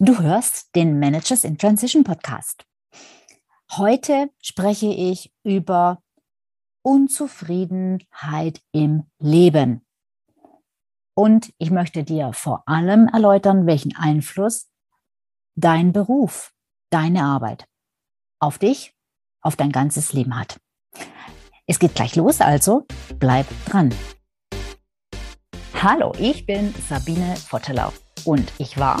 Du hörst den Managers in Transition Podcast. Heute spreche ich über Unzufriedenheit im Leben. Und ich möchte dir vor allem erläutern, welchen Einfluss dein Beruf, deine Arbeit auf dich, auf dein ganzes Leben hat. Es geht gleich los, also bleib dran. Hallo, ich bin Sabine Vottelau und ich war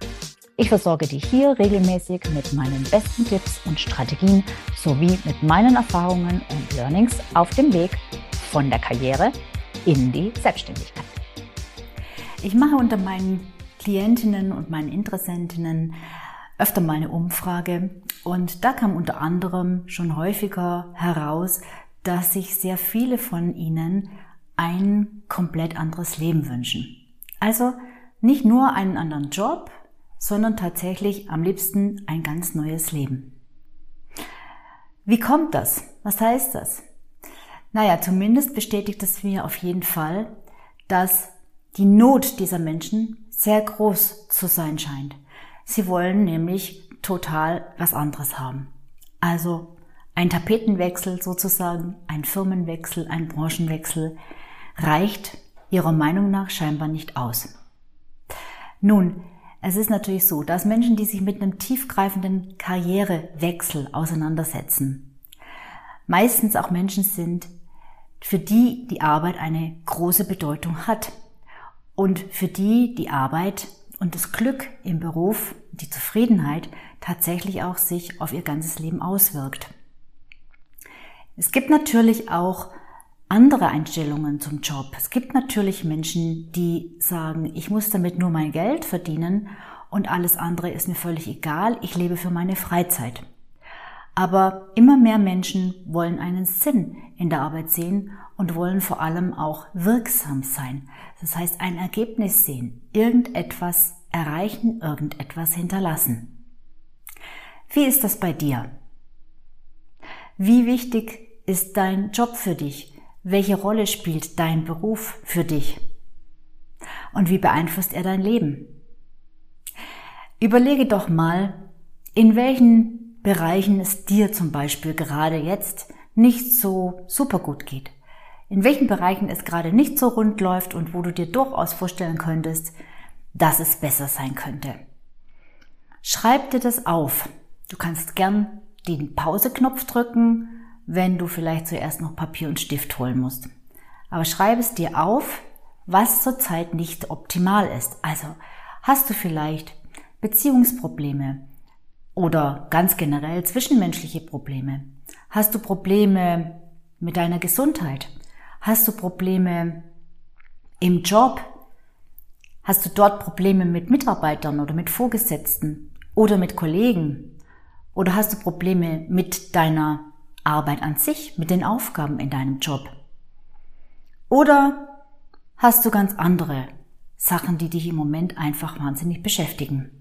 Ich versorge dich hier regelmäßig mit meinen besten Tipps und Strategien sowie mit meinen Erfahrungen und Learnings auf dem Weg von der Karriere in die Selbstständigkeit. Ich mache unter meinen Klientinnen und meinen Interessentinnen öfter mal eine Umfrage und da kam unter anderem schon häufiger heraus, dass sich sehr viele von ihnen ein komplett anderes Leben wünschen. Also nicht nur einen anderen Job, sondern tatsächlich am liebsten ein ganz neues Leben. Wie kommt das? Was heißt das? Naja, zumindest bestätigt es mir auf jeden Fall, dass die Not dieser Menschen sehr groß zu sein scheint. Sie wollen nämlich total was anderes haben. Also ein Tapetenwechsel sozusagen, ein Firmenwechsel, ein Branchenwechsel reicht ihrer Meinung nach scheinbar nicht aus. Nun, es ist natürlich so, dass Menschen, die sich mit einem tiefgreifenden Karrierewechsel auseinandersetzen, meistens auch Menschen sind, für die die Arbeit eine große Bedeutung hat und für die die Arbeit und das Glück im Beruf, die Zufriedenheit tatsächlich auch sich auf ihr ganzes Leben auswirkt. Es gibt natürlich auch andere Einstellungen zum Job. Es gibt natürlich Menschen, die sagen, ich muss damit nur mein Geld verdienen und alles andere ist mir völlig egal, ich lebe für meine Freizeit. Aber immer mehr Menschen wollen einen Sinn in der Arbeit sehen und wollen vor allem auch wirksam sein. Das heißt, ein Ergebnis sehen, irgendetwas erreichen, irgendetwas hinterlassen. Wie ist das bei dir? Wie wichtig ist dein Job für dich? Welche Rolle spielt dein Beruf für dich? Und wie beeinflusst er dein Leben? Überlege doch mal, in welchen Bereichen es dir zum Beispiel gerade jetzt nicht so super gut geht. In welchen Bereichen es gerade nicht so rund läuft und wo du dir durchaus vorstellen könntest, dass es besser sein könnte. Schreib dir das auf. Du kannst gern den Pauseknopf drücken wenn du vielleicht zuerst noch Papier und Stift holen musst. Aber schreib es dir auf, was zurzeit nicht optimal ist. Also hast du vielleicht Beziehungsprobleme oder ganz generell zwischenmenschliche Probleme? Hast du Probleme mit deiner Gesundheit? Hast du Probleme im Job? Hast du dort Probleme mit Mitarbeitern oder mit Vorgesetzten oder mit Kollegen? Oder hast du Probleme mit deiner Arbeit an sich, mit den Aufgaben in deinem Job? Oder hast du ganz andere Sachen, die dich im Moment einfach wahnsinnig beschäftigen?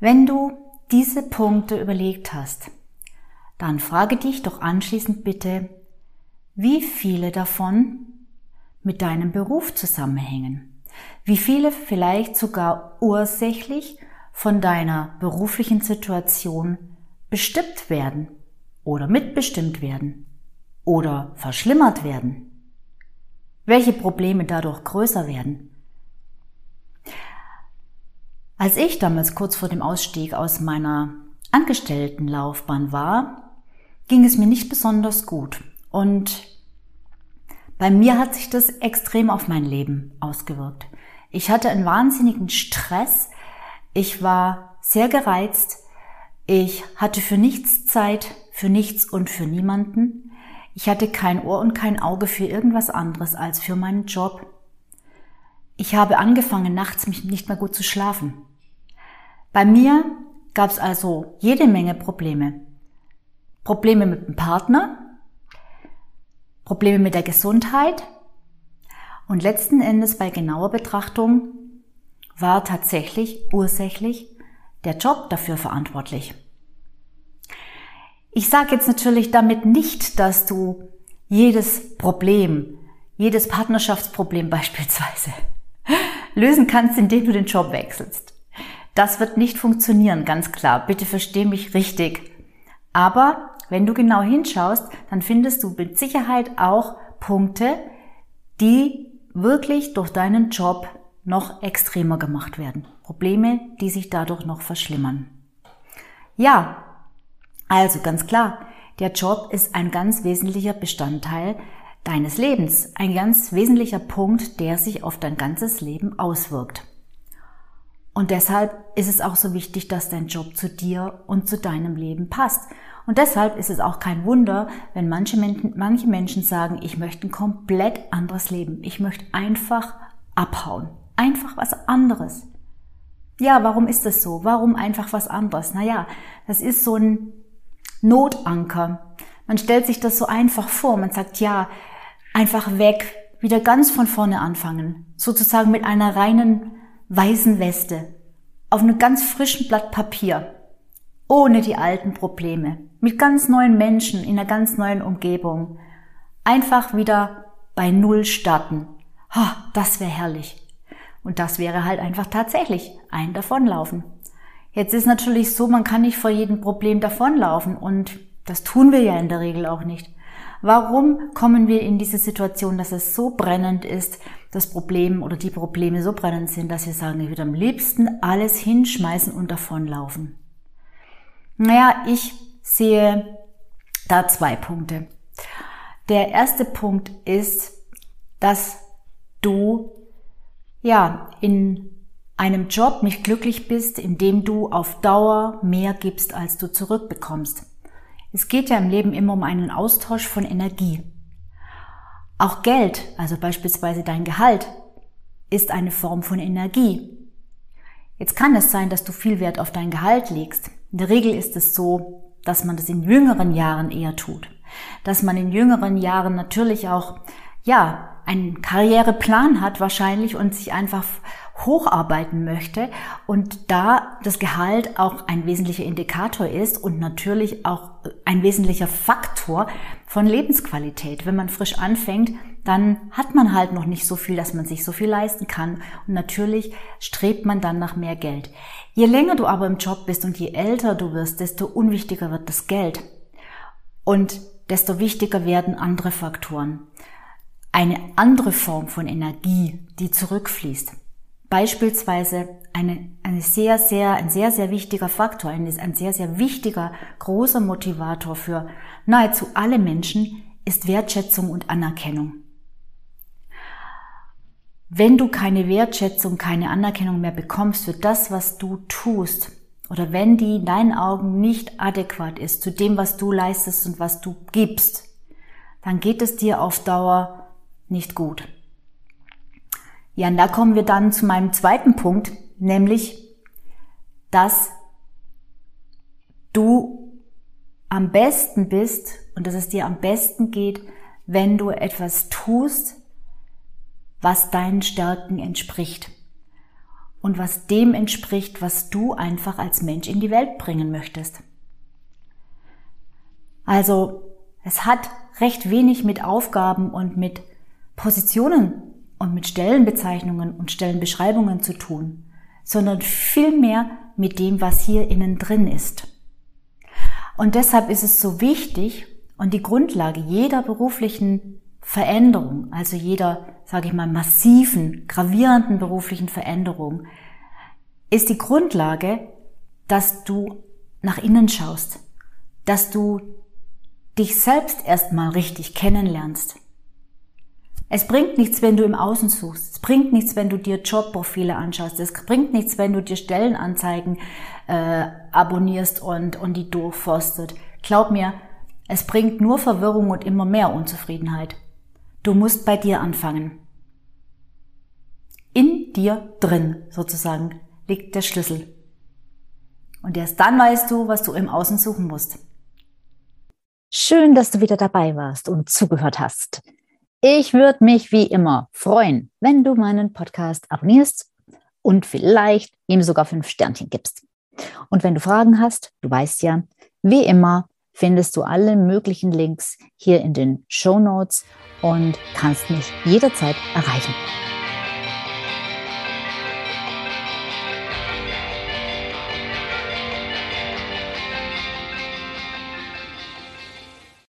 Wenn du diese Punkte überlegt hast, dann frage dich doch anschließend bitte, wie viele davon mit deinem Beruf zusammenhängen. Wie viele vielleicht sogar ursächlich von deiner beruflichen Situation bestimmt werden oder mitbestimmt werden oder verschlimmert werden? Welche Probleme dadurch größer werden? Als ich damals kurz vor dem Ausstieg aus meiner Angestelltenlaufbahn war, ging es mir nicht besonders gut und bei mir hat sich das extrem auf mein Leben ausgewirkt. Ich hatte einen wahnsinnigen Stress, ich war sehr gereizt, ich hatte für nichts Zeit, für nichts und für niemanden. Ich hatte kein Ohr und kein Auge für irgendwas anderes als für meinen Job. Ich habe angefangen, nachts mich nicht mehr gut zu schlafen. Bei mir gab es also jede Menge Probleme. Probleme mit dem Partner, Probleme mit der Gesundheit und letzten Endes bei genauer Betrachtung war tatsächlich ursächlich der Job dafür verantwortlich. Ich sage jetzt natürlich damit nicht, dass du jedes Problem, jedes Partnerschaftsproblem beispielsweise lösen kannst, indem du den Job wechselst. Das wird nicht funktionieren, ganz klar. Bitte versteh mich richtig. Aber wenn du genau hinschaust, dann findest du mit Sicherheit auch Punkte, die wirklich durch deinen Job noch extremer gemacht werden. Probleme, die sich dadurch noch verschlimmern. Ja, also ganz klar, der Job ist ein ganz wesentlicher Bestandteil deines Lebens, ein ganz wesentlicher Punkt, der sich auf dein ganzes Leben auswirkt. Und deshalb ist es auch so wichtig, dass dein Job zu dir und zu deinem Leben passt. Und deshalb ist es auch kein Wunder, wenn manche Menschen, manche Menschen sagen, ich möchte ein komplett anderes Leben. Ich möchte einfach abhauen. Einfach was anderes. Ja, warum ist das so? Warum einfach was anderes? Naja, das ist so ein Notanker. Man stellt sich das so einfach vor. Man sagt, ja, einfach weg, wieder ganz von vorne anfangen. Sozusagen mit einer reinen weißen Weste. Auf einem ganz frischen Blatt Papier. Ohne die alten Probleme. Mit ganz neuen Menschen in einer ganz neuen Umgebung. Einfach wieder bei Null starten. Ha, das wäre herrlich. Und das wäre halt einfach tatsächlich ein Davonlaufen. Jetzt ist natürlich so, man kann nicht vor jedem Problem davonlaufen und das tun wir ja in der Regel auch nicht. Warum kommen wir in diese Situation, dass es so brennend ist, das Problem oder die Probleme so brennend sind, dass wir sagen, ich würde am liebsten alles hinschmeißen und davonlaufen? Naja, ich sehe da zwei Punkte. Der erste Punkt ist, dass du ja in einem Job nicht glücklich bist, in dem du auf Dauer mehr gibst, als du zurückbekommst. Es geht ja im Leben immer um einen Austausch von Energie. Auch Geld, also beispielsweise dein Gehalt, ist eine Form von Energie. Jetzt kann es sein, dass du viel Wert auf dein Gehalt legst. In der Regel ist es so, dass man das in jüngeren Jahren eher tut. Dass man in jüngeren Jahren natürlich auch, ja, einen Karriereplan hat wahrscheinlich und sich einfach hocharbeiten möchte und da das Gehalt auch ein wesentlicher Indikator ist und natürlich auch ein wesentlicher Faktor von Lebensqualität. Wenn man frisch anfängt, dann hat man halt noch nicht so viel, dass man sich so viel leisten kann und natürlich strebt man dann nach mehr Geld. Je länger du aber im Job bist und je älter du wirst, desto unwichtiger wird das Geld und desto wichtiger werden andere Faktoren. Eine andere Form von Energie, die zurückfließt. Beispielsweise eine, eine sehr, sehr, ein sehr, sehr wichtiger Faktor, ein, ein sehr, sehr wichtiger, großer Motivator für nahezu alle Menschen ist Wertschätzung und Anerkennung. Wenn du keine Wertschätzung, keine Anerkennung mehr bekommst für das, was du tust, oder wenn die in deinen Augen nicht adäquat ist zu dem, was du leistest und was du gibst, dann geht es dir auf Dauer nicht gut. Ja, und da kommen wir dann zu meinem zweiten Punkt, nämlich, dass du am besten bist und dass es dir am besten geht, wenn du etwas tust, was deinen Stärken entspricht und was dem entspricht, was du einfach als Mensch in die Welt bringen möchtest. Also es hat recht wenig mit Aufgaben und mit Positionen und mit Stellenbezeichnungen und Stellenbeschreibungen zu tun, sondern vielmehr mit dem, was hier innen drin ist. Und deshalb ist es so wichtig und die Grundlage jeder beruflichen Veränderung, also jeder, sage ich mal, massiven, gravierenden beruflichen Veränderung, ist die Grundlage, dass du nach innen schaust, dass du dich selbst erstmal richtig kennenlernst, es bringt nichts, wenn du im Außen suchst. Es bringt nichts, wenn du dir Jobprofile anschaust. Es bringt nichts, wenn du dir Stellenanzeigen äh, abonnierst und, und die durchforstet. Glaub mir, es bringt nur Verwirrung und immer mehr Unzufriedenheit. Du musst bei dir anfangen. In dir drin, sozusagen, liegt der Schlüssel. Und erst dann weißt du, was du im Außen suchen musst. Schön, dass du wieder dabei warst und zugehört hast. Ich würde mich wie immer freuen, wenn du meinen Podcast abonnierst und vielleicht ihm sogar fünf Sternchen gibst. Und wenn du Fragen hast, du weißt ja, wie immer findest du alle möglichen Links hier in den Show Notes und kannst mich jederzeit erreichen.